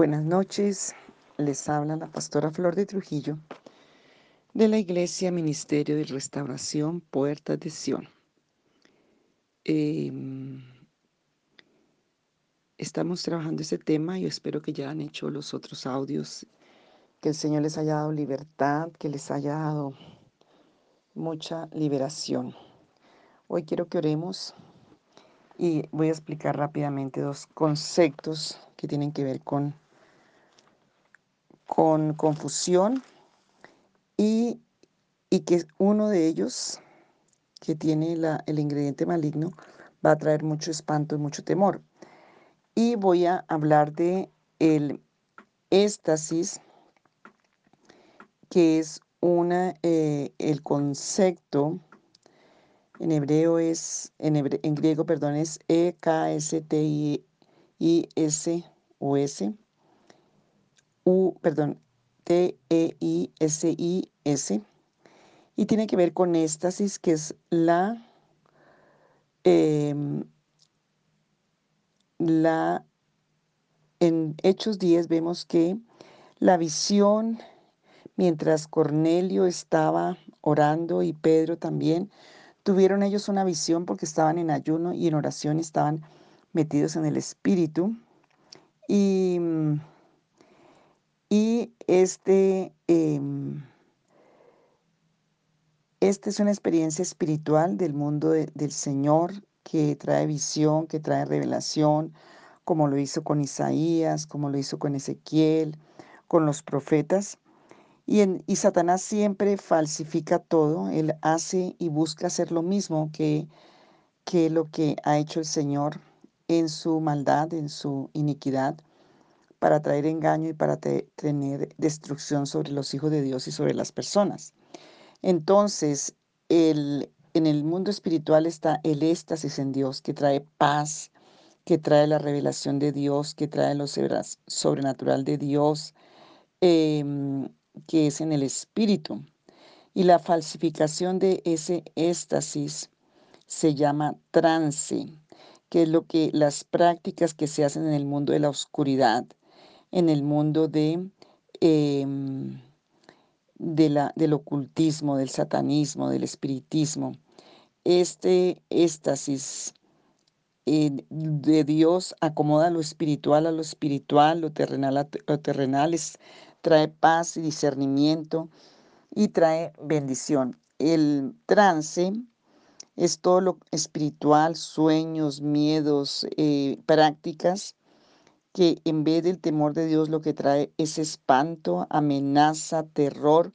Buenas noches, les habla la pastora Flor de Trujillo de la Iglesia Ministerio de Restauración Puertas de Sion. Em, estamos trabajando ese tema, yo espero que ya han hecho los otros audios, que el Señor les haya dado libertad, que les haya dado mucha liberación. Hoy quiero que oremos y voy a explicar rápidamente dos conceptos que tienen que ver con con confusión y, que uno de ellos, que tiene el ingrediente maligno, va a traer mucho espanto y mucho temor. Y voy a hablar de el éxtasis, que es una, eh, el concepto, en hebreo es, en, en griego, perdón, es E-K-S-T-I-S-O-S U, perdón, T-E-I-S-I-S, y tiene que ver con éxtasis, que es la, em, la, en Hechos 10 vemos que la visión, mientras Cornelio estaba orando y Pedro también, tuvieron ellos una visión porque estaban en ayuno y en oración, estaban metidos en el Espíritu. Y y este, em, esta es una experiencia espiritual del mundo del Señor que trae visión, que trae revelación, como lo hizo con Isaías, como lo hizo con Ezequiel, con los profetas. Y, y Satanás siempre falsifica todo, él hace y busca hacer lo mismo que, que lo que ha hecho el Señor en su maldad, en su iniquidad para traer engaño y para tener destrucción sobre los hijos de Dios y sobre las personas. Entonces, el, en el mundo espiritual está el éxtasis en Dios, que trae paz, que trae la revelación de Dios, que trae lo sobrenatural de Dios, em, que es en el espíritu. Y la falsificación de ese éxtasis se llama trance, que es lo que las prácticas que se hacen en el mundo de la oscuridad, en el mundo de, em, de la, del ocultismo, del satanismo, del espiritismo. Este éxtasis eh, de Dios acomoda lo espiritual a lo espiritual, lo terrenal a lo terrenal, trae paz y discernimiento y trae bendición. El trance es todo lo espiritual, sueños, miedos, eh, prácticas que en vez del temor de Dios lo que trae es espanto, amenaza, terror,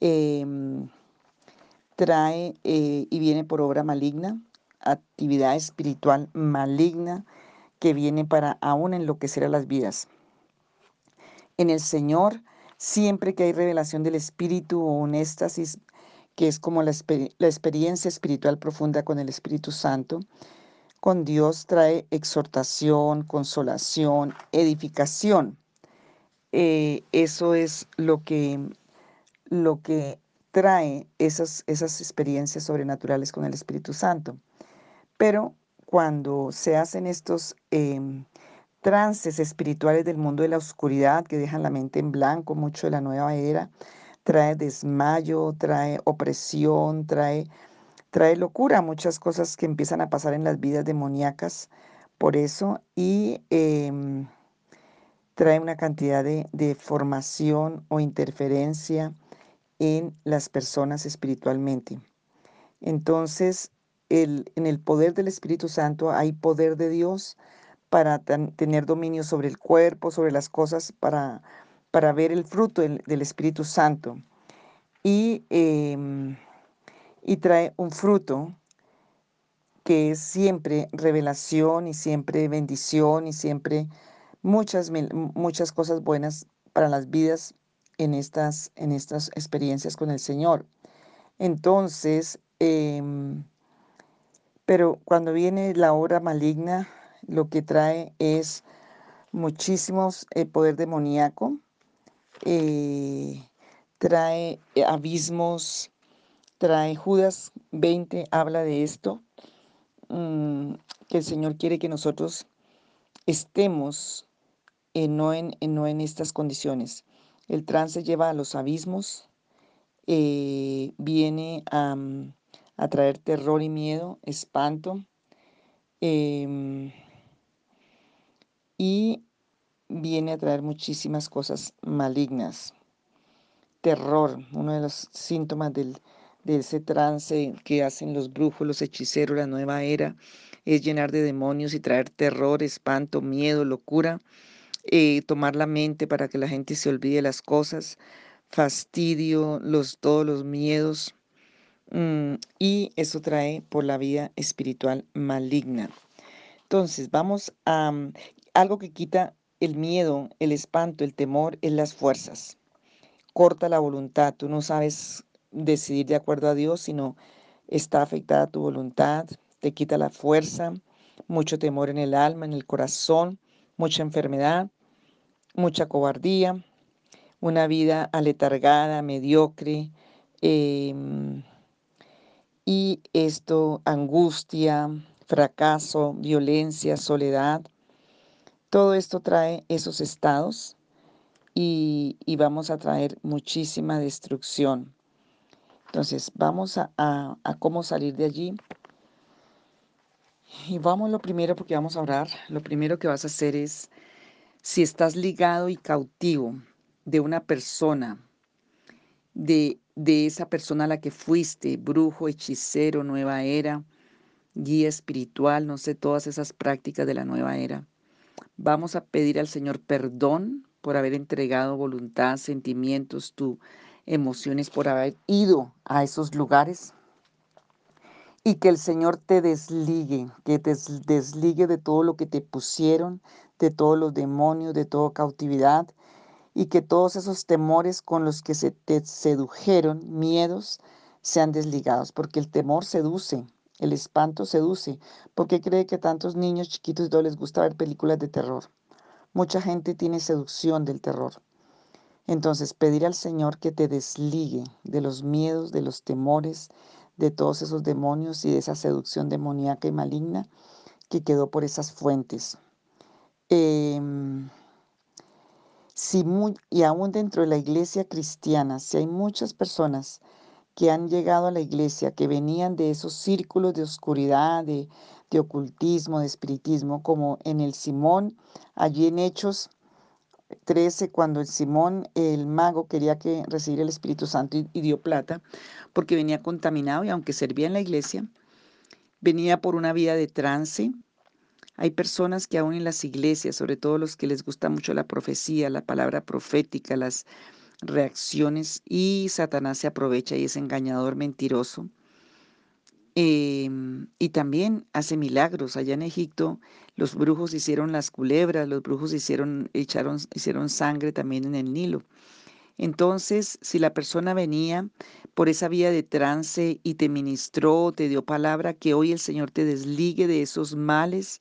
em, trae eh, y viene por obra maligna, actividad espiritual maligna que viene para aún enloquecer a las vidas. En el Señor, siempre que hay revelación del Espíritu o un éxtasis, que es como la, la experiencia espiritual profunda con el Espíritu Santo, con Dios trae exhortación, consolación, edificación. Eh, eso es lo que, lo que trae esas, esas experiencias sobrenaturales con el Espíritu Santo. Pero cuando se hacen estos em, trances espirituales del mundo de la oscuridad que dejan la mente en blanco, mucho de la nueva era, trae desmayo, trae opresión, trae trae locura, muchas cosas que empiezan a pasar en las vidas demoníacas por eso y em, trae una cantidad de, formación o interferencia en las personas espiritualmente. Entonces, el, en el poder del Espíritu Santo hay poder de Dios para tener dominio sobre el cuerpo, sobre las cosas, para, para ver el fruto del, Espíritu Santo. Y em, y trae un fruto que es siempre revelación y siempre bendición y siempre muchas, muchas cosas buenas para las vidas en estas, en estas experiencias con el Señor. Entonces, em, pero cuando viene la hora maligna, lo que trae es muchísimos eh, poder demoníaco, eh, trae abismos trae Judas 20, habla de esto, mm, que el Señor quiere que nosotros estemos eh, no, en, no en estas condiciones. El trance lleva a los abismos, eh, viene a, a, traer terror y miedo, espanto, em, y viene a traer muchísimas cosas malignas. Terror, uno de los síntomas del, de ese trance que hacen los brujos, los hechiceros, la nueva era, es llenar de demonios y traer terror, espanto, miedo, locura, eh, tomar la mente para que la gente se olvide las cosas, fastidio, los, todos los miedos. Mm, y eso trae por la vida espiritual maligna. Entonces, vamos a mm, algo que quita el miedo, el espanto, el temor, es las fuerzas. Corta la voluntad. Tú no sabes decidir de acuerdo a Dios, sino está afectada tu voluntad, te quita la fuerza, mucho temor en el alma, en el corazón, mucha enfermedad, mucha cobardía, una vida aletargada, mediocre, em, y esto, angustia, fracaso, violencia, soledad, todo esto trae esos estados y, vamos a traer muchísima destrucción. Entonces, vamos a, cómo salir de allí. Y vamos lo primero porque vamos a orar. Lo primero que vas a hacer es si estás ligado y cautivo de una persona, de, de esa persona a la que fuiste, brujo, hechicero, nueva era, guía espiritual, no sé, todas esas prácticas de la nueva era. Vamos a pedir al Señor perdón por haber entregado voluntad, sentimientos, tus emociones, por haber ido a esos lugares. Y que el Señor te desligue, que te desligue de todo lo que te pusieron, de todos los demonios, de toda cautividad, y que todos esos temores con los que se te sedujeron, miedos, sean desligados, porque el temor seduce, el espanto seduce. ¿Por qué cree que tantos niños chiquitos todos les gusta ver películas de terror? Mucha gente tiene seducción del terror. Entonces, pedir al Señor que te desligue de los miedos, de los temores, de todos esos demonios y de esa seducción demoníaca y maligna que quedó por esas fuentes. Em, si y aún dentro de la iglesia cristiana, si hay muchas personas que han llegado a la iglesia, que venían de esos círculos de oscuridad, de, de ocultismo, de espiritismo, como en el Simón, allí en Hechos 13, cuando el Simón, el mago, quería que recibiera el Espíritu Santo y, y dio plata, porque venía contaminado y aunque servía en la iglesia, venía por una vida de trance, hay personas que aún en las iglesias, sobre todo los que les gusta mucho la profecía, la palabra profética, las reacciones, y Satanás se aprovecha y es engañador, mentiroso. Em, y también hace milagros. Allá en Egipto los brujos hicieron las culebras, los brujos hicieron, echaron, hicieron sangre también en el Nilo. Entonces, si la persona venía por esa vía de trance y te ministró, te dio palabra, que hoy el Señor te desligue de esos males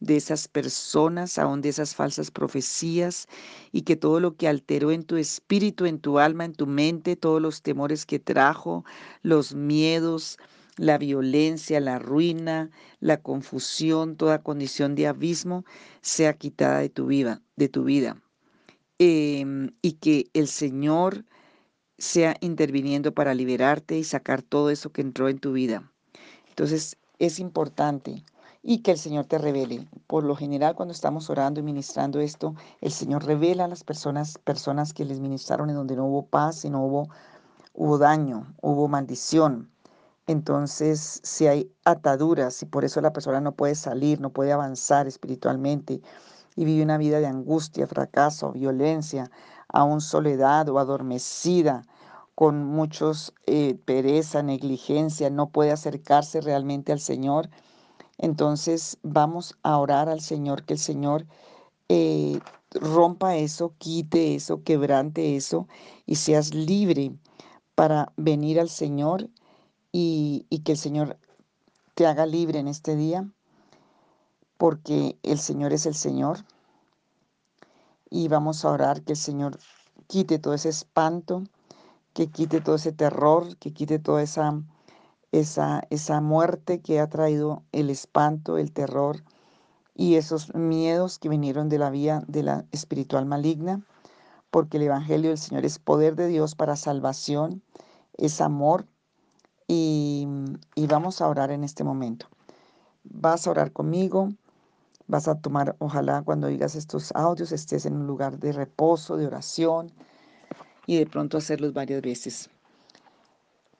de esas personas, aún de esas falsas profecías, y que todo lo que alteró en tu espíritu, en tu alma, en tu mente, todos los temores que trajo, los miedos, la violencia, la ruina, la confusión, toda condición de abismo, sea quitada de tu vida, de tu vida. Em, y que el Señor sea interviniendo para liberarte y sacar todo eso que entró en tu vida. Entonces, es importante y que el Señor te revele. Por lo general, cuando estamos orando y ministrando esto, el Señor revela a las personas, personas que les ministraron en donde no hubo paz, y no hubo, hubo daño, hubo maldición. Entonces, si hay ataduras y por eso la persona no puede salir, no puede avanzar espiritualmente y vive una vida de angustia, fracaso, violencia, aún soledad o adormecida, con muchos eh, pereza, negligencia, no puede acercarse realmente al Señor, entonces vamos a orar al Señor, que el Señor eh, rompa eso, quite eso, quebrante eso y seas libre para venir al Señor y, que el Señor te haga libre en este día, porque el Señor es el Señor. Y vamos a orar que el Señor quite todo ese espanto, que quite todo ese terror, que quite toda esa esa, esa muerte que ha traído el espanto, el terror y esos miedos que vinieron de la vía de la espiritual maligna, porque el Evangelio del Señor es poder de Dios para salvación, es amor y, y vamos a orar en este momento. Vas a orar conmigo, vas a tomar, ojalá cuando digas estos audios estés en un lugar de reposo, de oración y de pronto hacerlos varias veces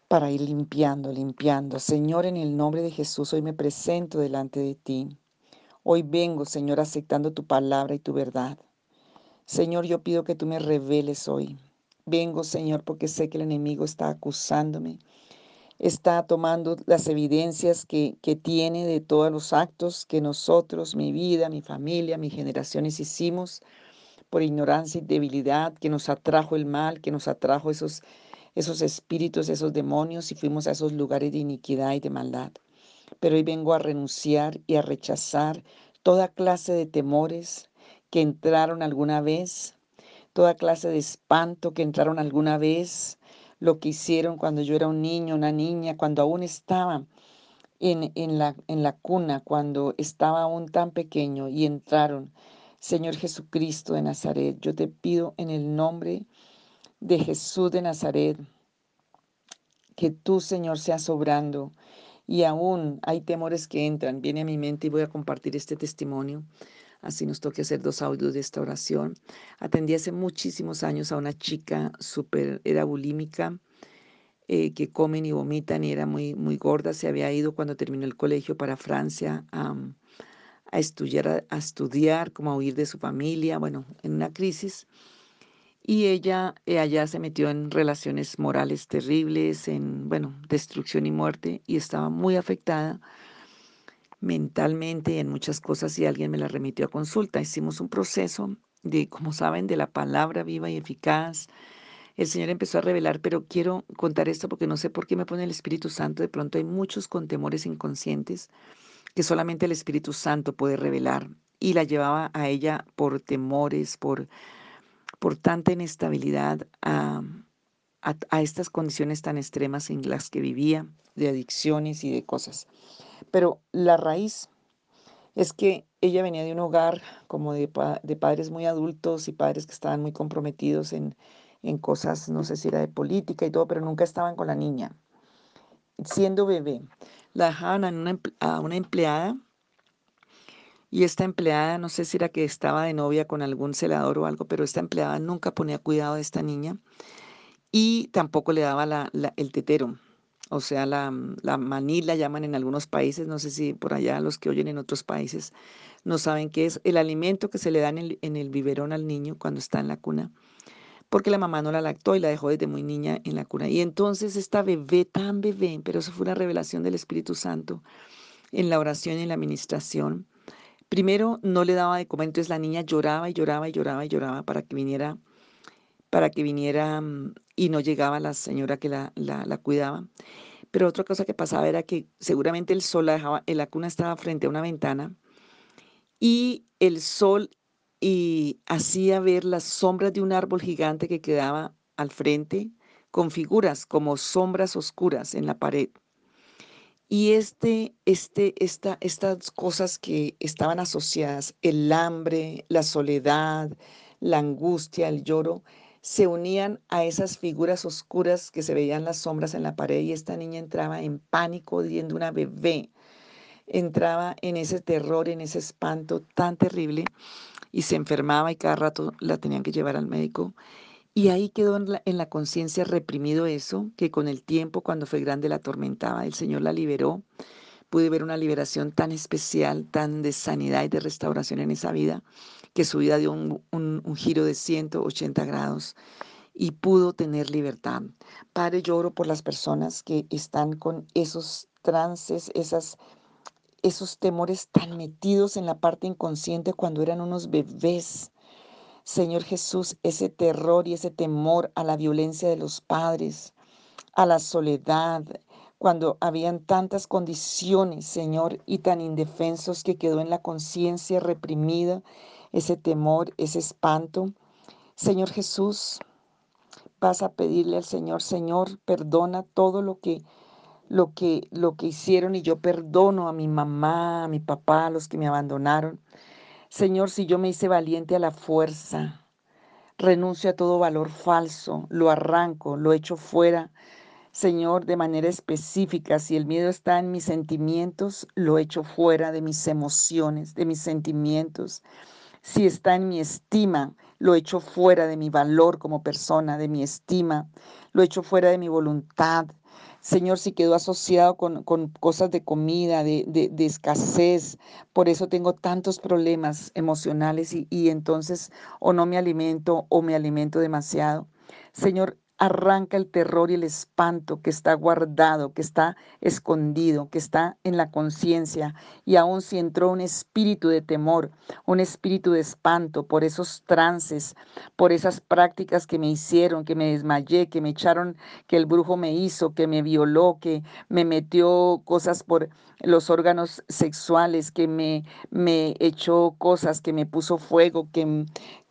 para ir limpiando, limpiando. Señor, en el nombre de Jesús, hoy me presento delante de ti. Hoy vengo, Señor, aceptando tu palabra y tu verdad. Señor, yo pido que tú me reveles hoy. Vengo, Señor, porque sé que el enemigo está acusándome, está tomando las evidencias que, que tiene de todos los actos que nosotros, mi vida, mi familia, mis generaciones hicimos por ignorancia y debilidad, que nos atrajo el mal, que nos atrajo esos esos espíritus, esos demonios y fuimos a esos lugares de iniquidad y de maldad. Pero hoy vengo a renunciar y a rechazar toda clase de temores que entraron alguna vez, toda clase de espanto que entraron alguna vez, lo que hicieron cuando yo era un niño, una niña, cuando aún estaba en, en, la, en la cuna, cuando estaba aún tan pequeño y entraron. Señor Jesucristo de Nazaret, yo te pido en el nombre de Jesús de Nazaret, que tú, Señor, seas obrando. Y aún hay temores que entran. Viene a mi mente y voy a compartir este testimonio. Así nos toque hacer dos audios de esta oración. Atendí hace muchísimos años a una chica súper, era bulímica, eh, que comen y vomitan y era muy, muy gorda. Se había ido cuando terminó el colegio para Francia a, estudiar, a estudiar, como a huir de su familia, bueno, en una crisis. Y ella eh, allá se metió en relaciones morales terribles, en, bueno, destrucción y muerte, y estaba muy afectada mentalmente y en muchas cosas, y alguien me la remitió a consulta. Hicimos un proceso de, como saben, de la palabra viva y eficaz. El Señor empezó a revelar, pero quiero contar esto porque no sé por qué me pone el Espíritu Santo. De pronto hay muchos con temores inconscientes que solamente el Espíritu Santo puede revelar. Y la llevaba a ella por temores, por por tanta inestabilidad a, estas condiciones tan extremas en las que vivía, de adicciones y de cosas. Pero la raíz es que ella venía de un hogar como de, padres muy adultos y padres que estaban muy comprometidos en, en, cosas, no sé si era de política y todo, pero nunca estaban con la niña. Siendo bebé, la dejaban a una, empleada y esta empleada, no sé si era que estaba de novia con algún celador o algo, pero esta empleada nunca ponía cuidado de esta niña y tampoco le daba el tetero. O sea, la, la maní la llaman en algunos países, no sé si por allá los que oyen en otros países no saben qué es el alimento que se le da en el, en el biberón al niño cuando está en la cuna, porque la mamá no la lactó y la dejó desde muy niña en la cuna. Y entonces esta bebé, tan bebé, pero eso fue una revelación del Espíritu Santo en la oración y en la administración, Primero no le daba de comer, entonces la niña lloraba y lloraba y lloraba y lloraba para que viniera, para que viniera mm, y no llegaba la señora que la, la, cuidaba. Pero otra cosa que pasaba era que seguramente el sol la dejaba, la cuna estaba frente a una ventana y el sol y hacía ver las sombras de un árbol gigante que quedaba al frente con figuras como sombras oscuras en la pared. Y este, este, esta, estas cosas que estaban asociadas, el hambre, la soledad, la angustia, el lloro, se unían a esas figuras oscuras que se veían las sombras en la pared y esta niña entraba en pánico, viendo una bebé, entraba en ese terror, en ese espanto tan terrible y se enfermaba y cada rato la tenían que llevar al médico y ahí quedó en la, conciencia reprimido eso, que con el tiempo, cuando fue grande, la atormentaba. El Señor la liberó. Pude ver una liberación tan especial, tan de sanidad y de restauración en esa vida, que su vida dio un, giro de 180 grados y pudo tener libertad. Padre, yo oro por las personas que están con esos trances, esas, esos temores tan metidos en la parte inconsciente cuando eran unos bebés Señor Jesús, ese terror y ese temor a la violencia de los padres, a la soledad, cuando habían tantas condiciones, Señor, y tan indefensos que quedó en la conciencia reprimida ese temor, ese espanto. Señor Jesús, vas a pedirle al Señor, Señor, perdona todo lo que lo que, lo que hicieron y yo perdono a mi mamá, a mi papá, a los que me abandonaron. Señor, si yo me hice valiente a la fuerza, renuncio a todo valor falso, lo arranco, lo echo fuera. Señor, de manera específica, si el miedo está en mis sentimientos, lo echo fuera de mis emociones, de mis sentimientos. Si está en mi estima, lo echo fuera de mi valor como persona, de mi estima, lo echo fuera de mi voluntad, Señor, si quedó asociado con, cosas de comida, de, de, escasez, por eso tengo tantos problemas emocionales y, y entonces o no me alimento o me alimento demasiado. Señor, Arranca el terror y el espanto que está guardado, que está escondido, que está en la conciencia. Y aún si entró un espíritu de temor, un espíritu de espanto por esos trances, por esas prácticas que me hicieron, que me desmayé, que me echaron, que el brujo me hizo, que me violó, que me metió cosas por los órganos sexuales, que me, me echó cosas, que me puso fuego, que,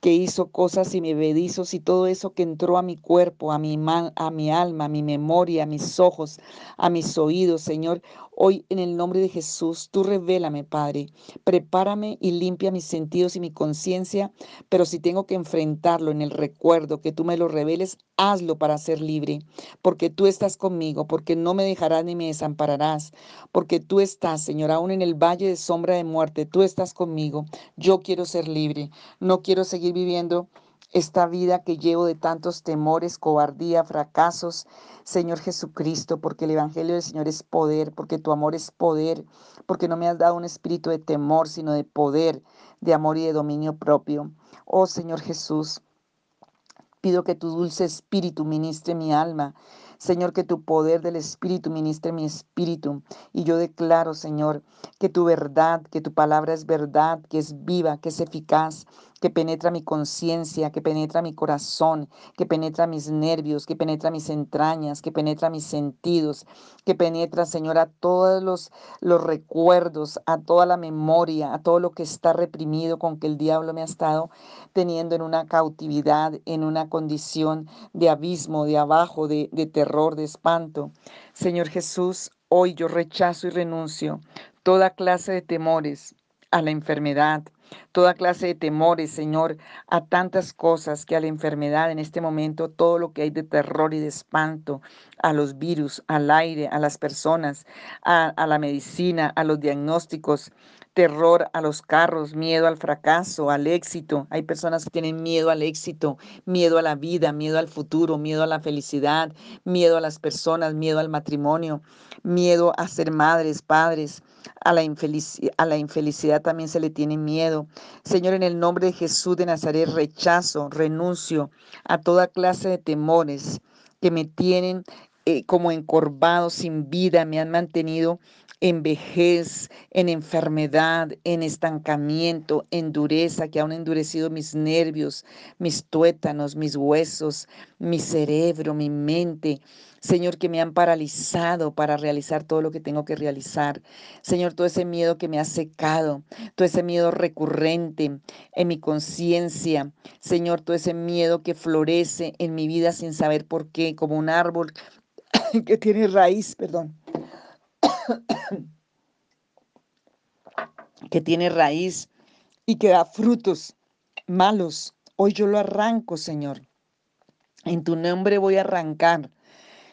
que hizo cosas y me bedizos y todo eso que entró a mi cuerpo, a mi, a mi alma, a mi memoria, a mis ojos, a mis oídos, Señor. Hoy en el nombre de Jesús, tú revélame, Padre. Prepárame y limpia mis sentidos y mi conciencia, pero si tengo que enfrentarlo en el recuerdo, que tú me lo reveles, hazlo para ser libre, porque tú estás conmigo, porque no me dejarás ni me desampararás, porque tú estás, Señor, aún en el valle de sombra de muerte, tú estás conmigo. Yo quiero ser libre, no quiero seguir viviendo esta vida que llevo de tantos temores, cobardía, fracasos, Señor Jesucristo, porque el Evangelio del Señor es poder, porque tu amor es poder, porque no me has dado un espíritu de temor, sino de poder, de amor y de dominio propio. Oh Señor Jesús, pido que tu dulce espíritu ministre mi alma. Señor, que tu poder del Espíritu ministre mi espíritu. Y yo declaro, Señor, que tu verdad, que tu palabra es verdad, que es viva, que es eficaz, que penetra mi conciencia, que penetra mi corazón, que penetra mis nervios, que penetra mis entrañas, que penetra mis sentidos, que penetra, Señor, a todos los, los recuerdos, a toda la memoria, a todo lo que está reprimido con que el diablo me ha estado teniendo en una cautividad, en una condición de abismo, de abajo, de, de terror, de espanto. Señor Jesús, hoy yo rechazo y renuncio toda clase de temores a la enfermedad, toda clase de temores, Señor, a tantas cosas que a la enfermedad en este momento, todo lo que hay de terror y de espanto, a los virus, al aire, a las personas, a, la medicina, a los diagnósticos, terror a los carros, miedo al fracaso, al éxito. Hay personas que tienen miedo al éxito, miedo a la vida, miedo al futuro, miedo a la felicidad, miedo a las personas, miedo al matrimonio, miedo a ser madres, padres. A la, infelicidad también se le tiene miedo. Señor, en el nombre de Jesús de Nazaret, rechazo, renuncio a toda clase de temores que me tienen eh, como encorvado, sin vida, me han mantenido en vejez, en enfermedad, en estancamiento, en dureza, que han endurecido mis nervios, mis tuétanos, mis huesos, mi cerebro, mi mente. Señor, que me han paralizado para realizar todo lo que tengo que realizar. Señor, todo ese miedo que me ha secado, todo ese miedo recurrente en mi conciencia. Señor, todo ese miedo que florece en mi vida sin saber por qué, como un árbol que tiene raíz, perdón que tiene raíz y que da frutos malos. Hoy yo lo arranco, Señor. En tu nombre voy a arrancar.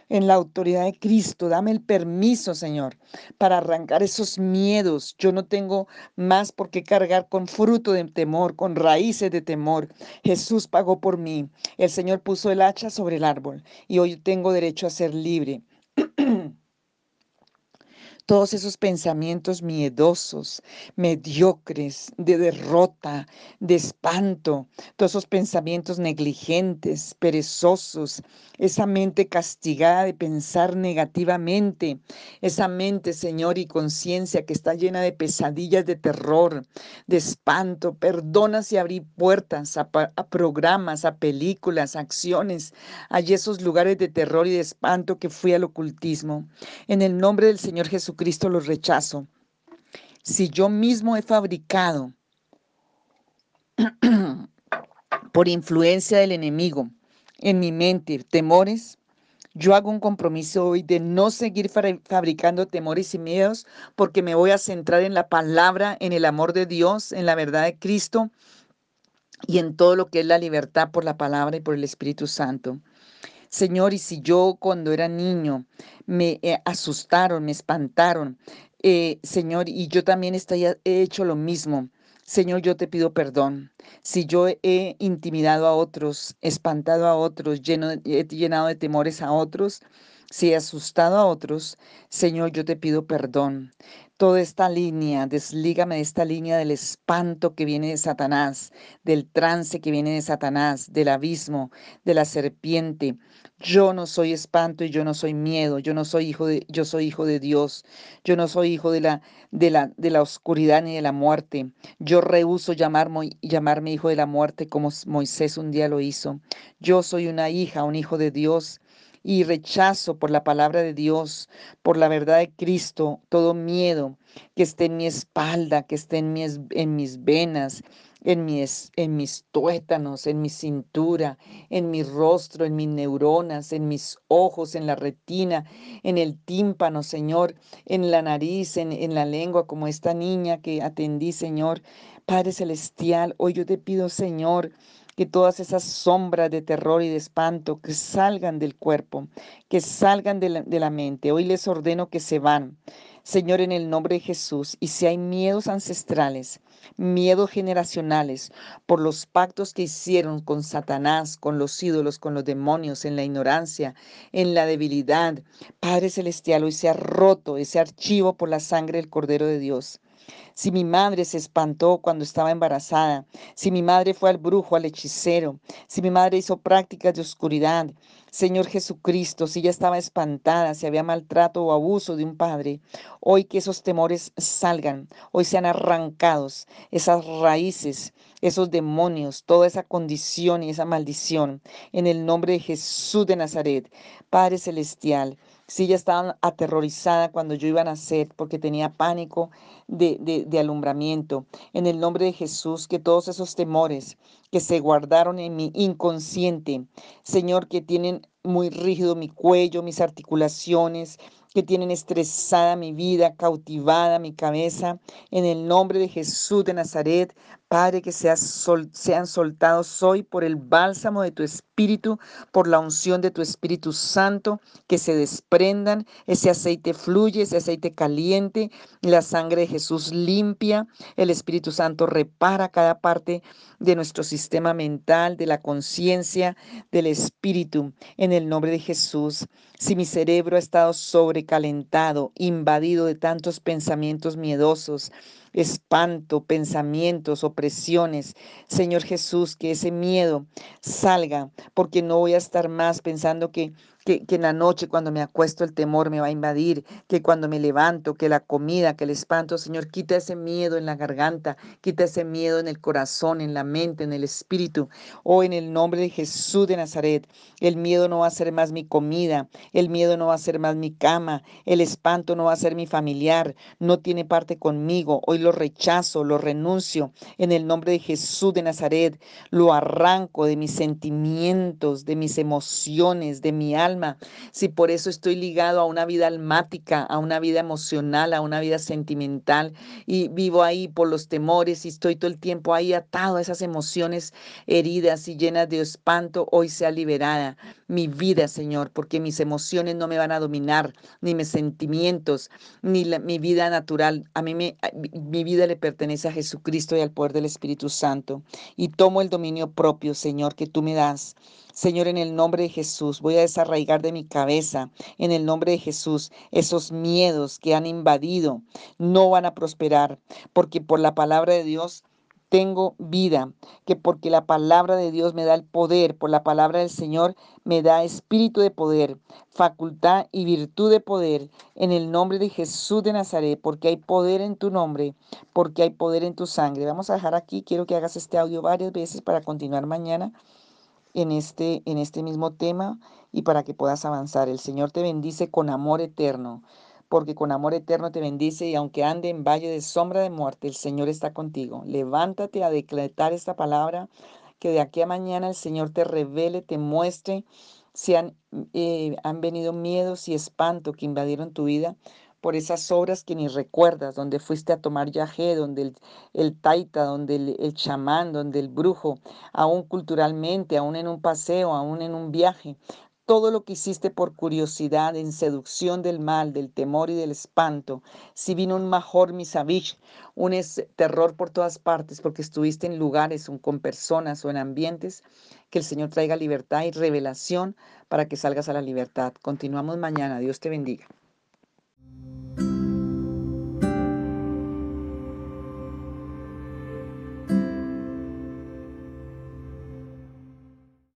En la autoridad de Cristo, dame el permiso, Señor, para arrancar esos miedos. Yo no tengo más por qué cargar con fruto de temor, con raíces de temor. Jesús pagó por mí. El Señor puso el hacha sobre el árbol y hoy tengo derecho a ser libre. todos esos pensamientos miedosos, mediocres, de derrota, de espanto, todos esos pensamientos negligentes, perezosos, esa mente castigada de pensar negativamente, esa mente, Señor, y conciencia que está llena de pesadillas de terror, de espanto. Perdona si abrí puertas a, a programas, a películas, a acciones, allí esos lugares de terror y de espanto que fui al ocultismo. En el nombre del Señor Jesús Cristo los rechazo. Si yo mismo he fabricado por influencia del enemigo en mi mente temores, Yo hago un compromiso hoy de no seguir fabricando temores y miedos porque me voy a centrar en la palabra, en el amor de Dios, en la verdad de Cristo y en todo lo que es la libertad por la palabra y por el Espíritu Santo. Señor, y si yo cuando era niño me eh, asustaron, me espantaron, eh, Señor, y yo también he hecho lo mismo. Señor, yo te pido perdón. Si yo he intimidado a otros, espantado a otros, lleno, he llenado de temores a otros, si he asustado a otros, Señor, yo te pido perdón. Toda esta línea, deslígame de esta línea del espanto que viene de Satanás, del trance que viene de Satanás, del abismo, de la serpiente. Yo no soy espanto y yo no soy miedo, yo no soy hijo de, yo soy hijo de Dios, yo no soy hijo de la, de la, de la oscuridad ni de la muerte. Yo rehuso llamarme, llamarme hijo de la muerte como Moisés un día lo hizo. Yo soy una hija, un hijo de Dios y rechazo por la palabra de Dios, por la verdad de Cristo, todo miedo que esté en mi espalda, que esté en mis, en mis venas, en mis, en mis tuétanos, en mi cintura, en mi rostro, en mis neuronas, en mis ojos, en la retina, en el tímpano, Señor, en la nariz, en, en la lengua, como esta niña que atendí, Señor. Padre Celestial, hoy yo te pido, Señor, que todas esas sombras de terror y de espanto que salgan del cuerpo, que salgan de la, de la, mente. Hoy les ordeno que se van. Señor, en el nombre de Jesús, y si hay miedos ancestrales, miedos generacionales, por los pactos que hicieron con Satanás, con los ídolos, con los demonios, en la ignorancia, en la debilidad, Padre Celestial, hoy se ha roto ese archivo por la sangre del Cordero de Dios si mi madre se espantó cuando estaba embarazada, si mi madre fue al brujo, al hechicero, si mi madre hizo prácticas de oscuridad, Señor Jesucristo, si ella estaba espantada, si había maltrato o abuso de un padre, hoy que esos temores salgan, hoy sean arrancados, esas raíces, esos demonios, toda esa condición y esa maldición, en el nombre de Jesús de Nazaret, Padre Celestial. Si ella estaba aterrorizada cuando yo iba a nacer porque tenía pánico de, de, alumbramiento. En el nombre de Jesús, que todos esos temores que se guardaron en mi inconsciente, Señor, que tienen muy rígido mi cuello, mis articulaciones, que tienen estresada mi vida, cautivada mi cabeza. En el nombre de Jesús de Nazaret, Padre, que sean soltados hoy por el bálsamo de tu Espíritu, por la unción de tu Espíritu Santo, que se desprendan, ese aceite fluye, ese aceite caliente, la sangre de Jesús limpia, el Espíritu Santo repara cada parte de nuestro sistema mental, de la conciencia, del Espíritu, en el nombre de Jesús. Si mi cerebro ha estado sobrecalentado, invadido de tantos pensamientos miedosos, espanto, pensamientos, opresiones. Señor Jesús, que ese miedo salga, porque no voy a estar más pensando que que, en la noche cuando me acuesto el temor me va a invadir, que cuando me levanto, que la comida, que el espanto, Señor, quita ese miedo en la garganta, quita ese miedo en el corazón, en la mente, en el espíritu. Oh, en el nombre de Jesús de Nazaret, el miedo no va a ser más mi comida, el miedo no va a ser más mi cama, el espanto no va a ser mi familiar, no tiene parte conmigo. Hoy lo rechazo, lo renuncio. En el nombre de Jesús de Nazaret, lo arranco de mis sentimientos, de mis emociones, de mi alma si por eso estoy ligado a una vida almática, a una vida emocional, a una vida sentimental y vivo ahí por los temores y estoy todo el tiempo ahí atado a esas emociones heridas y llenas de espanto, hoy sea liberada mi vida, Señor, porque mis emociones no me van a dominar, ni mis sentimientos, ni mi vida natural. A mí me, mi vida le pertenece a Jesucristo y al poder del Espíritu Santo. Y tomo el dominio propio, Señor, que tú me das. Señor, en el nombre de Jesús, voy a desarraigar de mi cabeza, en el nombre de Jesús, esos miedos que han invadido no van a prosperar, porque por la palabra de Dios tengo vida, que porque la palabra de Dios me da el poder, por la palabra del Señor me da espíritu de poder, facultad y virtud de poder, en el nombre de Jesús de Nazaret, porque hay poder en tu nombre, porque hay poder en tu sangre. Vamos a dejar aquí, quiero que hagas este audio varias veces para continuar mañana en este, en este mismo tema y para que puedas avanzar. El Señor te bendice con amor eterno porque con amor eterno te bendice y aunque ande en valle de sombra de muerte, el Señor está contigo. Levántate a decretar esta palabra, que de aquí a mañana el Señor te revele, te muestre si han, eh, han venido miedos y espanto que invadieron tu vida por esas obras que ni recuerdas, donde fuiste a tomar yagé, donde el, el taita, donde el, el chamán, donde el brujo, aún culturalmente, aún en un paseo, aún en un viaje, todo lo que hiciste por curiosidad, en seducción del mal, del temor y del espanto, si vino un major misavish, un terror por todas partes, porque estuviste en lugares o con personas o en ambientes, que el Señor traiga libertad y revelación para que salgas a la libertad. Continuamos mañana. Dios te bendiga.